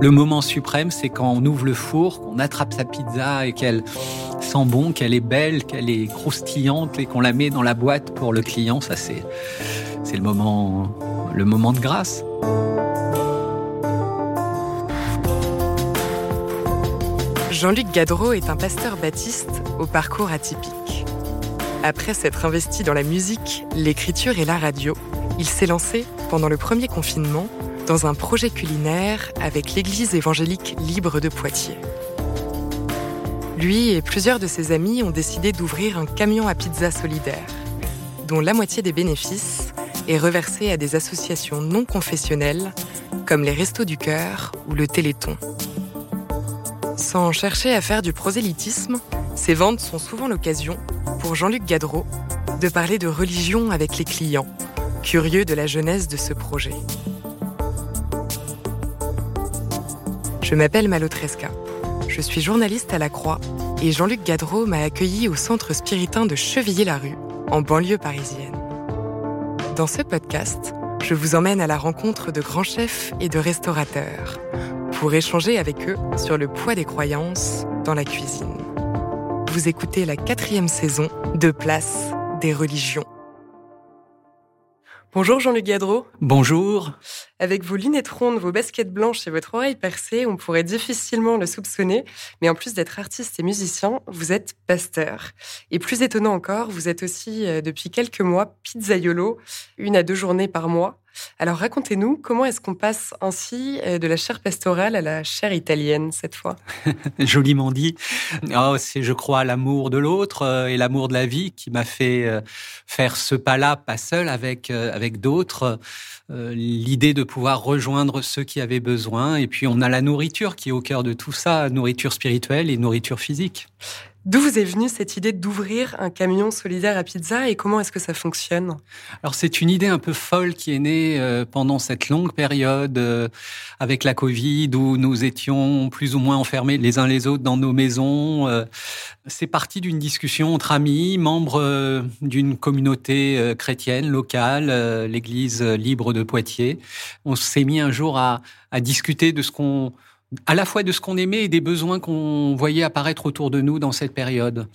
Le moment suprême, c'est quand on ouvre le four, qu'on attrape sa pizza et qu'elle sent bon, qu'elle est belle, qu'elle est croustillante et qu'on la met dans la boîte pour le client. Ça, c'est, le moment, le moment de grâce. Jean-Luc Gadreau est un pasteur baptiste au parcours atypique. Après s'être investi dans la musique, l'écriture et la radio, il s'est lancé, pendant le premier confinement, dans un projet culinaire avec l'Église évangélique libre de Poitiers. Lui et plusieurs de ses amis ont décidé d'ouvrir un camion à pizza solidaire, dont la moitié des bénéfices est reversée à des associations non confessionnelles comme les Restos du Cœur ou le Téléthon. Sans chercher à faire du prosélytisme, ces ventes sont souvent l'occasion, pour Jean-Luc Gadreau, de parler de religion avec les clients, curieux de la genèse de ce projet. Je m'appelle Malotresca. Je suis journaliste à la Croix et Jean-Luc Gadreau m'a accueilli au centre spiritain de Chevilly-la-Rue, en banlieue parisienne. Dans ce podcast, je vous emmène à la rencontre de grands chefs et de restaurateurs pour échanger avec eux sur le poids des croyances dans la cuisine. Vous écoutez la quatrième saison de Place des religions. Bonjour Jean-Luc Gadreau. Bonjour. Avec vos lunettes rondes, vos baskets blanches et votre oreille percée, on pourrait difficilement le soupçonner. Mais en plus d'être artiste et musicien, vous êtes pasteur. Et plus étonnant encore, vous êtes aussi, euh, depuis quelques mois, pizzaiolo, une à deux journées par mois. Alors racontez-nous, comment est-ce qu'on passe ainsi euh, de la chair pastorale à la chair italienne cette fois? Joliment dit. Oh, c'est, je crois, l'amour de l'autre euh, et l'amour de la vie qui m'a fait euh, faire ce pas-là, pas seul, avec, avec d'autres. L'idée de pouvoir rejoindre ceux qui avaient besoin. Et puis on a la nourriture qui est au cœur de tout ça, nourriture spirituelle et nourriture physique. D'où vous est venue cette idée d'ouvrir un camion solidaire à pizza et comment est-ce que ça fonctionne? Alors c'est une idée un peu folle qui est née euh, pendant cette longue période euh, avec la Covid où nous étions plus ou moins enfermés les uns les autres dans nos maisons. Euh, c'est parti d'une discussion entre amis, membres d'une communauté chrétienne locale, l'Église libre de Poitiers. On s'est mis un jour à, à discuter de ce qu'on à la fois de ce qu'on aimait et des besoins qu'on voyait apparaître autour de nous dans cette période.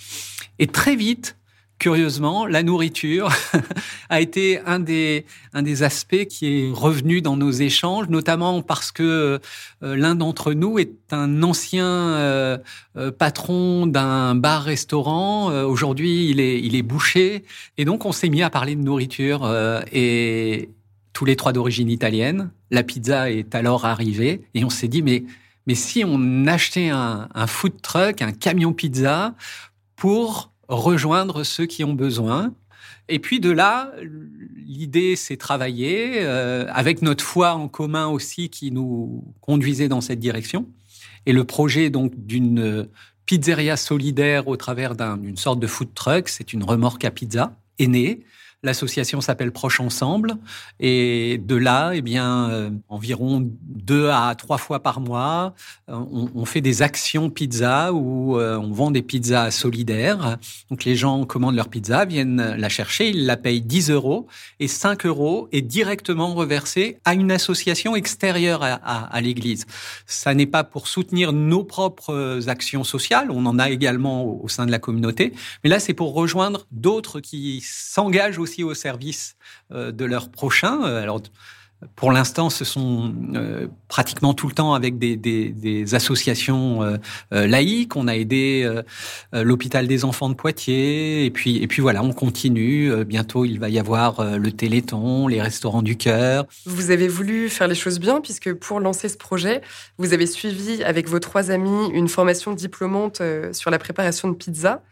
Et très vite, curieusement, la nourriture a été un des, un des aspects qui est revenu dans nos échanges, notamment parce que euh, l'un d'entre nous est un ancien euh, euh, patron d'un bar-restaurant. Aujourd'hui, il est, il est bouché. Et donc, on s'est mis à parler de nourriture et tous les trois d'origine italienne. La pizza est alors arrivée et on s'est dit, mais mais si on achetait un, food truck, un camion pizza, pour rejoindre ceux qui ont besoin. Et puis de là, l'idée s'est travaillée euh, avec notre foi en commun aussi qui nous conduisait dans cette direction. Et le projet donc d'une pizzeria solidaire au travers d'une sorte de food truck, c'est une remorque à pizza, est né. L'association s'appelle Proche Ensemble et de là, eh bien, euh, environ deux à trois fois par mois, euh, on, fait des actions pizza où euh, on vend des pizzas solidaires. Donc les gens commandent leur pizza, viennent la chercher, ils la payent 10 euros et 5 euros est directement reversé à une association extérieure à, l'Église. Ça n'est pas pour soutenir nos propres actions sociales, on en a également au sein de la communauté, mais là c'est pour rejoindre d'autres qui s'engagent aussi aussi au service euh, de leurs prochains. Euh, alors, pour l'instant, ce sont euh, pratiquement tout le temps avec des, associations laïques. On a aidé l'hôpital des enfants de Poitiers, et puis et puis voilà, on continue. bientôt, il va y avoir le Téléthon, les restaurants du cœur. Vous avez voulu faire les choses bien, puisque pour lancer ce projet, vous avez suivi avec vos trois amis une formation diplômante sur la préparation de pizza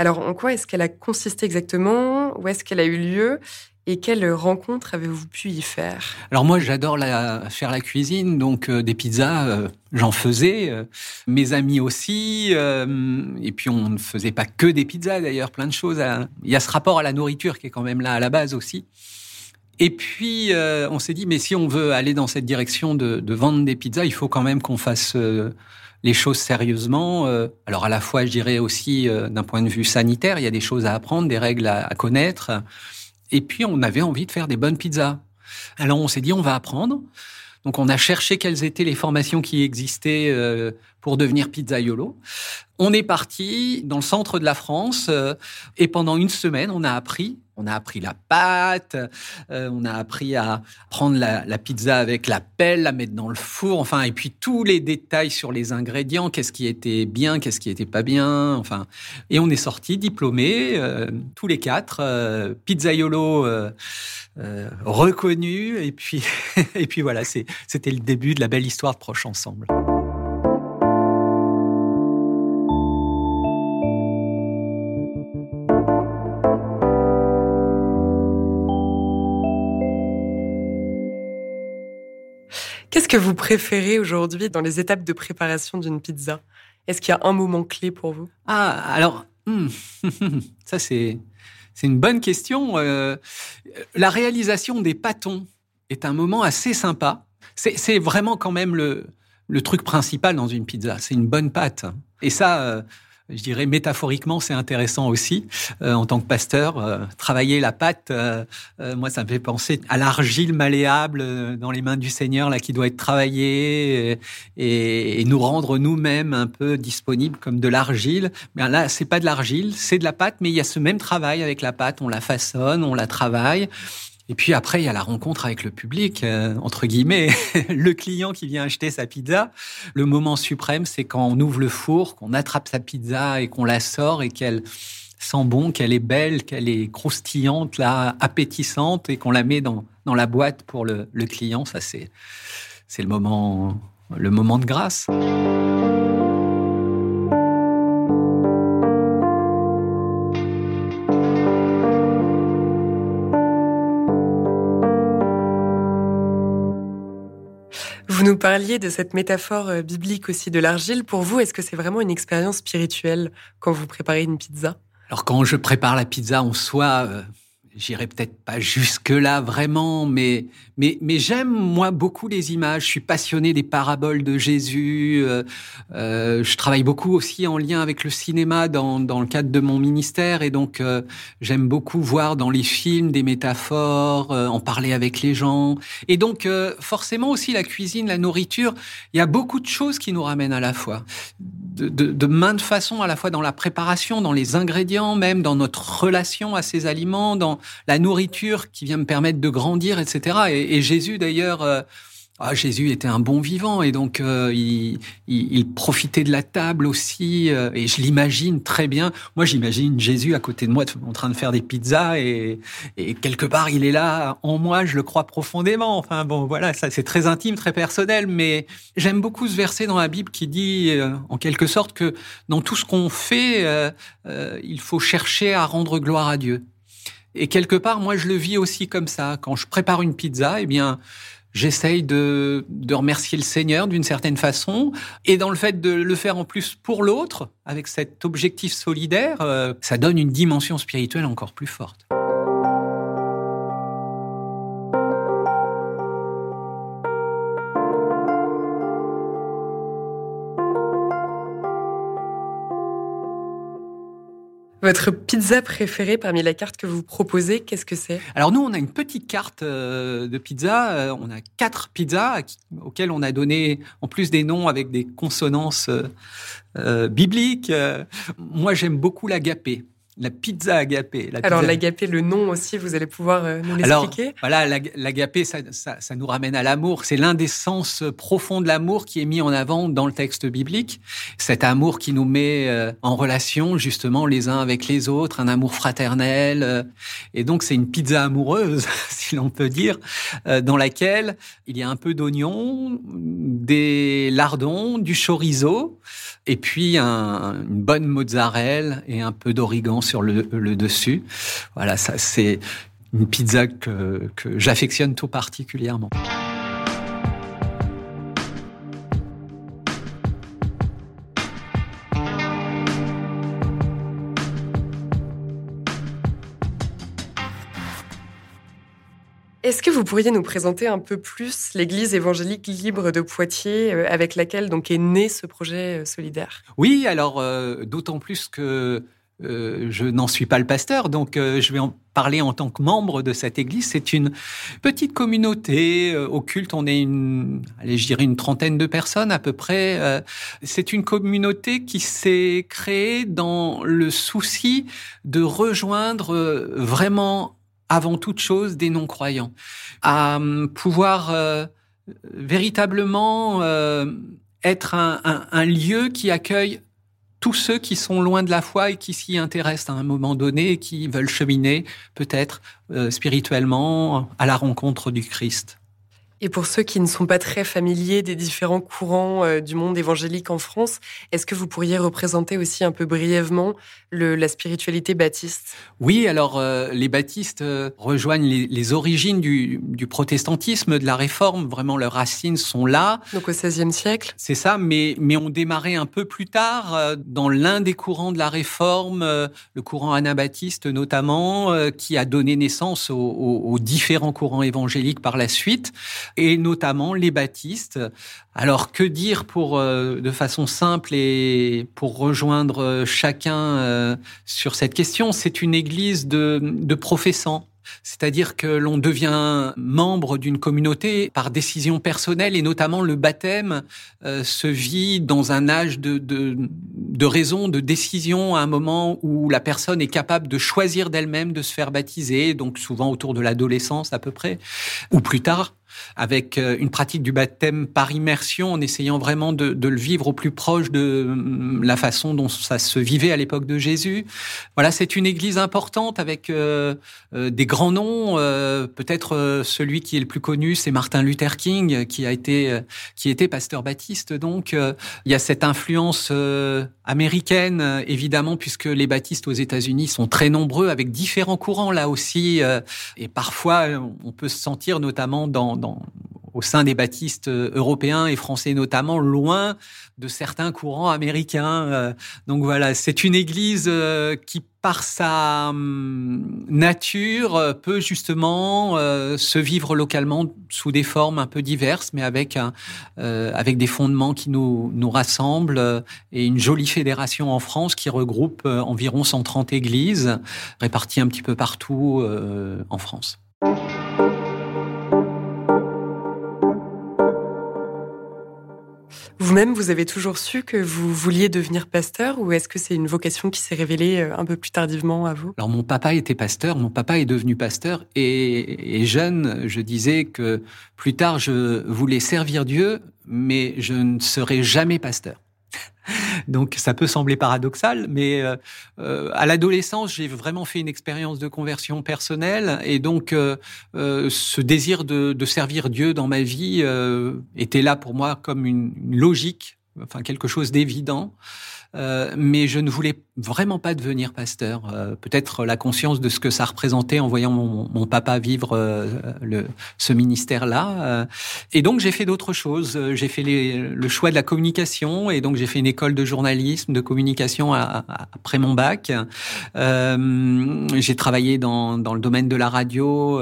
Alors, en quoi est-ce qu'elle a consisté exactement? Où est-ce qu'elle a eu lieu? Et quelles rencontres avez-vous pu y faire? Alors moi, j'adore faire la cuisine, donc euh, des pizzas, euh, j'en faisais. Euh, mes amis aussi. et puis on ne faisait pas que des pizzas, d'ailleurs, plein de choses. Il y a ce rapport à la nourriture qui est quand même là à la base aussi. Et puis on s'est dit, mais si on veut aller dans cette direction de, vendre des pizzas, il faut quand même qu'on fasse les choses sérieusement. alors à la fois, je dirais aussi d'un point de vue sanitaire, il y a des choses à apprendre, des règles à connaître. Et puis, on avait envie de faire des bonnes pizzas. Alors, on s'est dit, on va apprendre. Donc, on a cherché quelles étaient les formations qui existaient euh, pour devenir pizzaiolo. On est parti dans le centre de la France euh, et pendant une semaine, on a appris. On a appris la pâte, euh, on a appris à prendre la, pizza avec la pelle, la mettre dans le four, enfin, et puis tous les détails sur les ingrédients, qu'est-ce qui était bien, qu'est-ce qui était pas bien, enfin. Et on est sortis diplômés, euh, tous les quatre, pizzaiolo reconnus, et puis, et puis voilà, c'était le début de la belle histoire de Proche Ensemble. Qu'est-ce que vous préférez aujourd'hui dans les étapes de préparation d'une pizza? Est-ce qu'il y a un moment clé pour vous? Ah, alors, hmm, ça c'est une bonne question. Euh, la réalisation des pâtons est un moment assez sympa. C'est vraiment quand même le, le truc principal dans une pizza. C'est une bonne pâte. Et ça, euh, je dirais métaphoriquement, c'est intéressant aussi euh, en tant que pasteur. Euh, travailler la pâte, euh, moi, ça me fait penser à l'argile malléable dans les mains du Seigneur là qui doit être travaillée et, et nous rendre nous-mêmes un peu disponibles comme de l'argile. Mais là, c'est pas de l'argile, c'est de la pâte, mais il y a ce même travail avec la pâte. On la façonne, on la travaille. Et puis après, il y a la rencontre avec le public, euh, entre guillemets, le client qui vient acheter sa pizza. Le moment suprême, c'est quand on ouvre le four, qu'on attrape sa pizza et qu'on la sort et qu'elle sent bon, qu'elle est belle, qu'elle est croustillante, là, appétissante et qu'on la met dans, dans la boîte pour le, le client. Ça, c'est, le moment, le moment de grâce. Parliez de cette métaphore euh, biblique aussi de l'argile. Pour vous, est-ce que c'est vraiment une expérience spirituelle quand vous préparez une pizza? Alors quand je prépare la pizza en soi, euh, j'irai peut-être pas jusque-là vraiment, mais, mais, mais j'aime moi beaucoup les images. Je suis passionné des paraboles de Jésus. Euh, euh, je travaille beaucoup aussi en lien avec le cinéma dans, dans le cadre de mon ministère, et donc euh, j'aime beaucoup voir dans les films des métaphores, euh, en parler avec les gens. Et donc forcément aussi la cuisine, la nourriture, il y a beaucoup de choses qui nous ramènent à la fois, de, de, de maintes façons, à la fois dans la préparation, dans les ingrédients, même dans notre relation à ces aliments, dans la nourriture qui vient me permettre de grandir, etc. Et, Jésus, d'ailleurs, euh, ah, Jésus était un bon vivant et donc euh, il, profitait de la table aussi. Euh, et je l'imagine très bien. Moi, j'imagine Jésus à côté de moi en train de faire des pizzas et, quelque part il est là en moi. Je le crois profondément. Enfin bon, voilà, ça c'est très intime, très personnel. Mais j'aime beaucoup ce verset dans la Bible qui dit en quelque sorte que dans tout ce qu'on fait, il faut chercher à rendre gloire à Dieu. Et quelque part, moi, je le vis aussi comme ça. Quand je prépare une pizza, eh bien, j'essaye de, de remercier le Seigneur d'une certaine façon. Et dans le fait de le faire en plus pour l'autre, avec cet objectif solidaire, euh, ça donne une dimension spirituelle encore plus forte. Votre pizza préférée parmi la carte que vous proposez, qu'est-ce que c'est? Alors nous, on a une petite carte euh, de pizza. Euh, on a quatre pizzas auxquelles on a donné, en plus des noms avec des consonances euh, bibliques. Moi, j'aime beaucoup l'agapé. La pizza agapé. Alors l'agapé, le nom aussi, vous allez pouvoir euh, nous l'expliquer Voilà, l'agapé, ça, ça, nous ramène à l'amour. C'est l'un des sens profonds de l'amour qui est mis en avant dans le texte biblique. Cet amour qui nous met euh, en relation justement les uns avec les autres, un amour fraternel. Euh. Et donc c'est une pizza amoureuse, si l'on peut dire, dans laquelle il y a un peu d'oignon, des lardons, du chorizo, et puis une bonne mozzarella et un peu d'origan sur le, dessus. Voilà, ça c'est une pizza que, j'affectionne tout particulièrement. Est-ce que vous pourriez nous présenter un peu plus l'Église évangélique libre de Poitiers euh, avec laquelle donc est né ce projet euh, solidaire? Oui, alors euh, d'autant plus que je n'en suis pas le pasteur, donc je vais en parler en tant que membre de cette église. C'est une petite communauté occulte. On est une, allez, une trentaine de personnes à peu près. c'est une communauté qui s'est créée dans le souci de rejoindre vraiment avant toute chose des non-croyants, à euh, pouvoir euh, véritablement euh, être un, lieu qui accueille tous ceux qui sont loin de la foi et qui s'y intéressent à un moment donné, et qui veulent cheminer peut-être spirituellement à la rencontre du Christ. Et pour ceux qui ne sont pas très familiers des différents courants euh, du monde évangélique en France, est-ce que vous pourriez représenter aussi un peu brièvement le, la spiritualité baptiste? Oui, alors euh, les baptistes euh, rejoignent les, origines du, du, protestantisme, de la réforme. Vraiment, leurs racines sont là. Donc au XVIe siècle? C'est ça, mais, mais on démarré un peu plus tard dans l'un des courants de la réforme, le courant anabaptiste notamment, qui a donné naissance aux, aux différents courants évangéliques par la suite et notamment les baptistes. Alors que dire pour euh, de façon simple et pour rejoindre euh, chacun euh, sur cette question? C'est une église de, de professants. C'est-à-dire que l'on devient membre d'une communauté par décision personnelle et notamment le baptême se vit dans un âge de, de, de, raison, de décision à un moment où la personne est capable de choisir d'elle-même de se faire baptiser, donc souvent autour de l'adolescence à peu près, ou plus tard avec euh, une pratique du baptême par immersion, en essayant vraiment de, le vivre au plus proche de mm, la façon dont ça se vivait à l'époque de Jésus. Voilà, c'est une église importante avec euh, euh, des grands noms. Peut-être celui qui est le plus connu, c'est Martin Luther King, qui a été, qui était pasteur baptiste. Donc, il y a cette influence américaine, évidemment, puisque les baptistes aux États-Unis sont très nombreux, avec différents courants là aussi. et parfois, on peut se sentir notamment dans au sein des baptistes euh, européens et français notamment, loin de certains courants américains. Euh. Donc voilà, c'est une église euh, qui, par sa hum, nature, peut justement se vivre localement sous des formes un peu diverses, mais avec, des fondements qui nous rassemblent et une jolie fédération en France qui regroupe environ 130 églises réparties un petit peu partout en France. Vous-même, vous avez toujours su que vous vouliez devenir pasteur ou est-ce que c'est une vocation qui s'est révélée euh, un peu plus tardivement à vous? Alors mon papa était pasteur, mon papa est devenu pasteur et, et jeune, je disais que plus tard je voulais servir Dieu, mais je ne serai jamais pasteur. Donc ça peut sembler paradoxal, mais euh, euh, à l'adolescence, j'ai vraiment fait une expérience de conversion personnelle, et donc euh, ce désir de, servir Dieu dans ma vie était là pour moi comme une logique, enfin quelque chose d'évident. Euh, mais je ne voulais vraiment pas devenir pasteur. Euh, peut-être la conscience de ce que ça représentait en voyant mon, mon papa vivre euh, le, ce ministère-là. et donc j'ai fait d'autres choses. J'ai fait les, le choix de la communication et donc j'ai fait une école de journalisme, de communication après mon bac. j'ai travaillé dans, dans le domaine de la radio,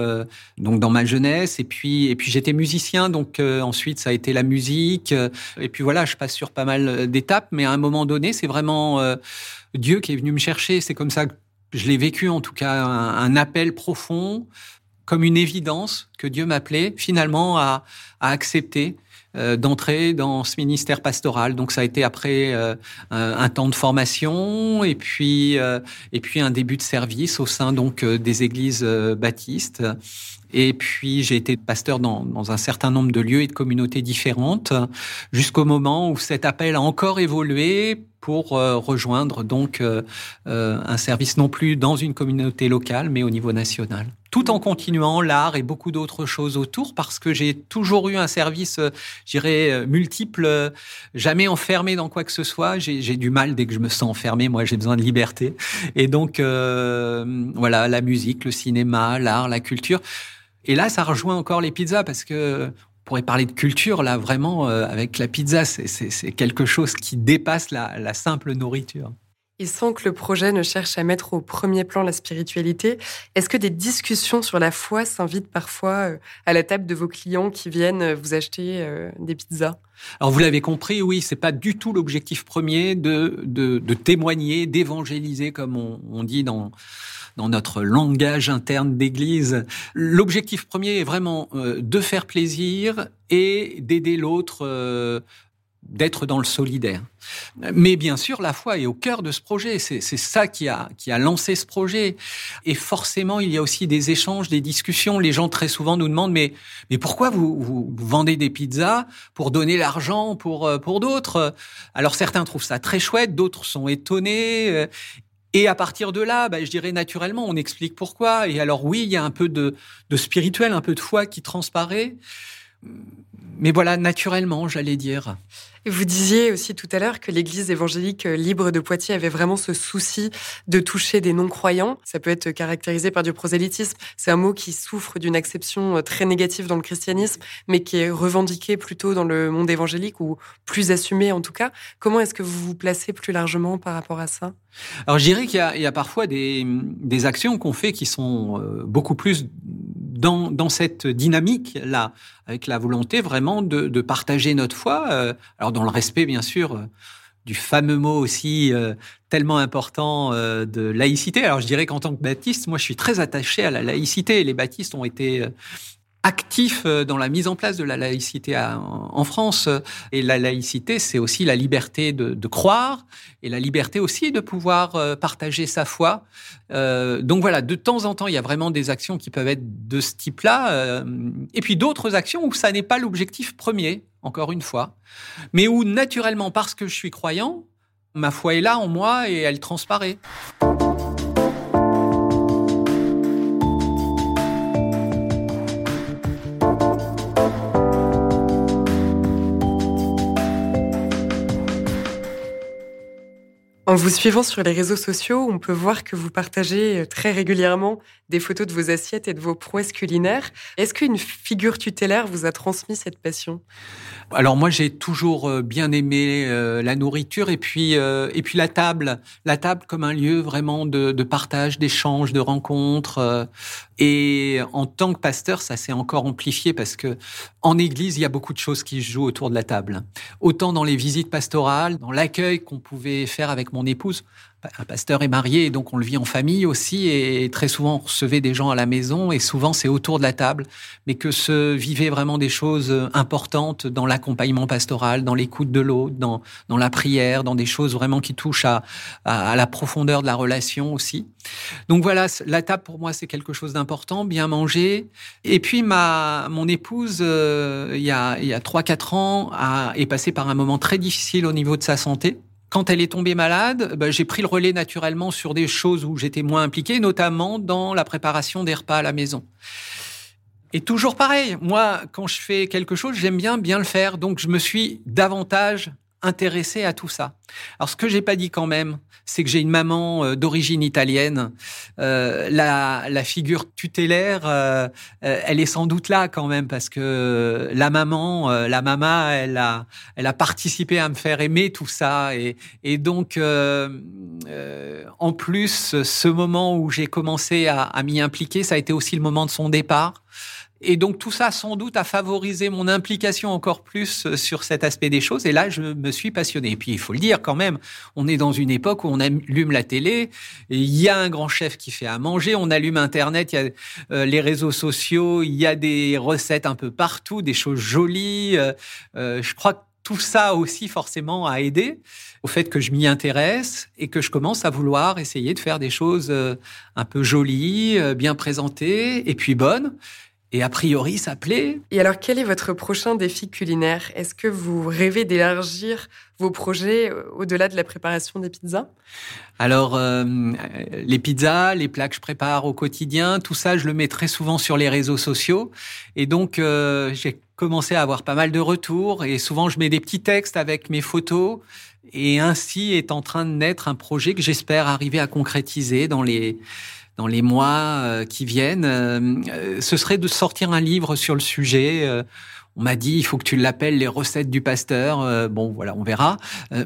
donc dans ma jeunesse. Et puis et puis j'étais musicien, donc ensuite ça a été la musique. Et puis voilà, je passe sur pas mal d'étapes, mais à un moment donné c'est vraiment euh, Dieu qui est venu me chercher. C'est comme ça que je l'ai vécu, en tout cas, un, appel profond, comme une évidence que Dieu m'appelait finalement à, accepter d'entrer dans ce ministère pastoral. Donc ça a été après un, temps de formation et puis et puis un début de service au sein donc des églises baptistes. Et puis j'ai été pasteur dans, dans, un certain nombre de lieux et de communautés différentes, jusqu'au moment où cet appel a encore évolué pour euh, rejoindre donc euh, euh, un service non plus dans une communauté locale, mais au niveau national. Tout en continuant l'art et beaucoup d'autres choses autour, parce que j'ai toujours eu un service, j'irais, multiple, jamais enfermé dans quoi que ce soit. J'ai du mal dès que je me sens enfermé. Moi, j'ai besoin de liberté. Et donc, voilà, la musique, le cinéma, l'art, la culture. Et là, ça rejoint encore les pizzas parce que on pourrait parler de culture là vraiment euh, avec la pizza, c'est quelque chose qui dépasse la, simple nourriture. Et sans que le projet ne cherche à mettre au premier plan la spiritualité, est-ce que des discussions sur la foi s'invitent parfois euh, à la table de vos clients qui viennent euh, vous acheter des pizzas? Alors vous l'avez compris, oui, c'est pas du tout l'objectif premier de, de, témoigner, d'évangéliser, comme on, on, dit dans dans notre langage interne d'église. L'objectif premier est vraiment euh, de faire plaisir et d'aider l'autre euh, d'être dans le solidaire. Mais bien sûr, la foi est au cœur de ce projet. C'est ça qui a, qui a lancé ce projet. Et forcément, il y a aussi des échanges, des discussions. Les gens très souvent nous demandent, mais, mais pourquoi vous, vous vendez des pizzas pour donner l'argent pour, euh, pour d'autres? Alors certains trouvent ça très chouette, d'autres sont étonnés. Et à partir de là, bah, je dirais naturellement, on explique pourquoi. Et alors oui, il y a un peu de, de spirituel, un peu de foi qui transparaît. Mais voilà, naturellement, j'allais dire. Vous disiez aussi tout à l'heure que l'Église évangélique libre de Poitiers avait vraiment ce souci de toucher des non-croyants. Ça peut être caractérisé par du prosélytisme. C'est un mot qui souffre d'une acception euh, très négative dans le christianisme, mais qui est revendiqué plutôt dans le monde évangélique ou plus assumé en tout cas. Comment est-ce que vous vous placez plus largement par rapport à ça? Alors je dirais qu'il y, a parfois des, actions qu'on fait qui sont euh, beaucoup plus dans, cette dynamique-là, avec la volonté vraiment de, de partager notre foi, euh, alors le respect bien sûr euh, du fameux mot aussi euh, tellement important de laïcité. Alors je dirais qu'en tant que baptiste, moi je suis très attaché à la laïcité. Les baptistes ont été actif euh, dans la mise en place de la laïcité en France. Et la laïcité, c'est aussi la liberté de, croire et la liberté aussi de pouvoir euh, partager sa foi. Euh, donc voilà, de temps en temps, il y a vraiment des actions qui peuvent être de ce type-là. et puis d'autres actions où ça n'est pas l'objectif premier, encore une fois, mais où naturellement, parce que je suis croyant, ma foi est là en moi et elle transparaît. En vous suivant sur les réseaux sociaux, on peut voir que vous partagez euh, très régulièrement des photos de vos assiettes et de vos prouesses culinaires. Est-ce qu'une figure tutélaire vous a transmis cette passion? Alors moi j'ai toujours euh, bien aimé euh, la nourriture et puis et puis la table, la table comme un lieu vraiment de, partage, d'échange, de rencontres. et en tant que pasteur, ça s'est encore amplifié parce que en Église il y a beaucoup de choses qui se jouent autour de la table. Autant dans les visites pastorales, dans l'accueil qu'on pouvait faire avec mon épouse un pasteur est marié, donc on le vit en famille aussi, et très souvent on recevait des gens à la maison, et souvent c'est autour de la table, mais que se vivaient vraiment des choses importantes dans l'accompagnement pastoral, dans l'écoute de l'autre, dans, dans la prière, dans des choses vraiment qui touchent à, à, la profondeur de la relation aussi. Donc voilà, la table pour moi c'est quelque chose d'important, bien manger. Et puis ma mon épouse, euh, il y a a trois quatre ans, a, est passée par un moment très difficile au niveau de sa santé quand elle est tombée malade, bah, j'ai pris le relais naturellement sur des choses où j'étais moins impliqué, notamment dans la préparation des repas à la maison. Et toujours pareil, moi, quand je fais quelque chose, j'aime bien bien le faire, donc je me suis davantage intéressé à tout ça. Alors, ce que j'ai pas dit quand même, c'est que j'ai une maman euh, d'origine italienne. Euh, la, la, figure tutélaire, euh, euh, elle est sans doute là quand même parce que la maman, la maman, elle a, elle a participé à me faire aimer tout ça et, et donc en plus, ce moment où j'ai commencé à, à m'y impliquer, ça a été aussi le moment de son départ. Et donc tout ça, sans doute, a favorisé mon implication encore plus euh, sur cet aspect des choses. Et là, je me suis passionné. Et puis, il faut le dire quand même, on est dans une époque où on allume la télé, il y a un grand chef qui fait à manger, on allume Internet, il y a euh, les réseaux sociaux, il y a des recettes un peu partout, des choses jolies. Euh, je crois que tout ça aussi forcément a aidé au fait que je m'y intéresse et que je commence à vouloir essayer de faire des choses un peu jolies, bien présentées et puis bonnes et a priori ça plaît. Et alors quel est votre prochain défi culinaire? Est-ce que vous rêvez d'élargir vos projets euh, au-delà de la préparation des pizzas? Alors euh, les pizzas, les plats que je prépare au quotidien, tout ça je le mets très souvent sur les réseaux sociaux. Et donc euh, j'ai commencé à avoir pas mal de retours. Et souvent je mets des petits textes avec mes photos. Et ainsi est en train de naître un projet que j'espère arriver à concrétiser dans les dans les mois euh, qui viennent, euh, euh, ce serait de sortir un livre sur le sujet. On m'a dit, il faut que tu l'appelles les recettes du pasteur. bon, voilà, on verra.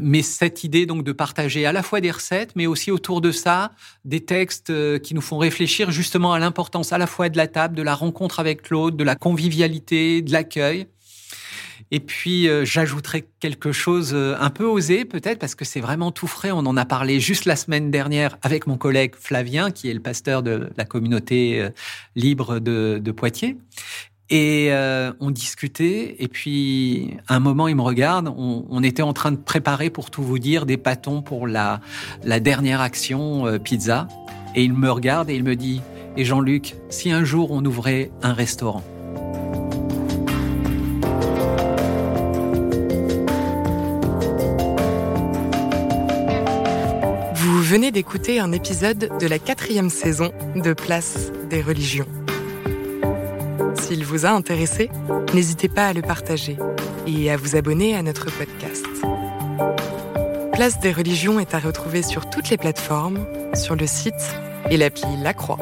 mais cette idée donc de partager à la fois des recettes, mais aussi autour de ça des textes qui nous font réfléchir justement à l'importance à la fois de la table, de la rencontre avec l'autre, de la convivialité, de l'accueil. Et puis, euh, j'ajouterai quelque chose euh, un peu osé, peut-être, parce que c'est vraiment tout frais. On en a parlé juste la semaine dernière avec mon collègue Flavien, qui est le pasteur de la communauté euh, libre de, Poitiers. Et on discutait, et puis à un moment, il me regarde, on, était en train de préparer, pour tout vous dire, des pâtons pour la dernière action pizza. Et il me regarde et il me dit, et Jean-Luc, si un jour on ouvrait un restaurant? D'écouter un épisode de la quatrième saison de Place des religions. S'il vous a intéressé, n'hésitez pas à le partager et à vous abonner à notre podcast. Place des religions est à retrouver sur toutes les plateformes, sur le site et l'appli La Croix.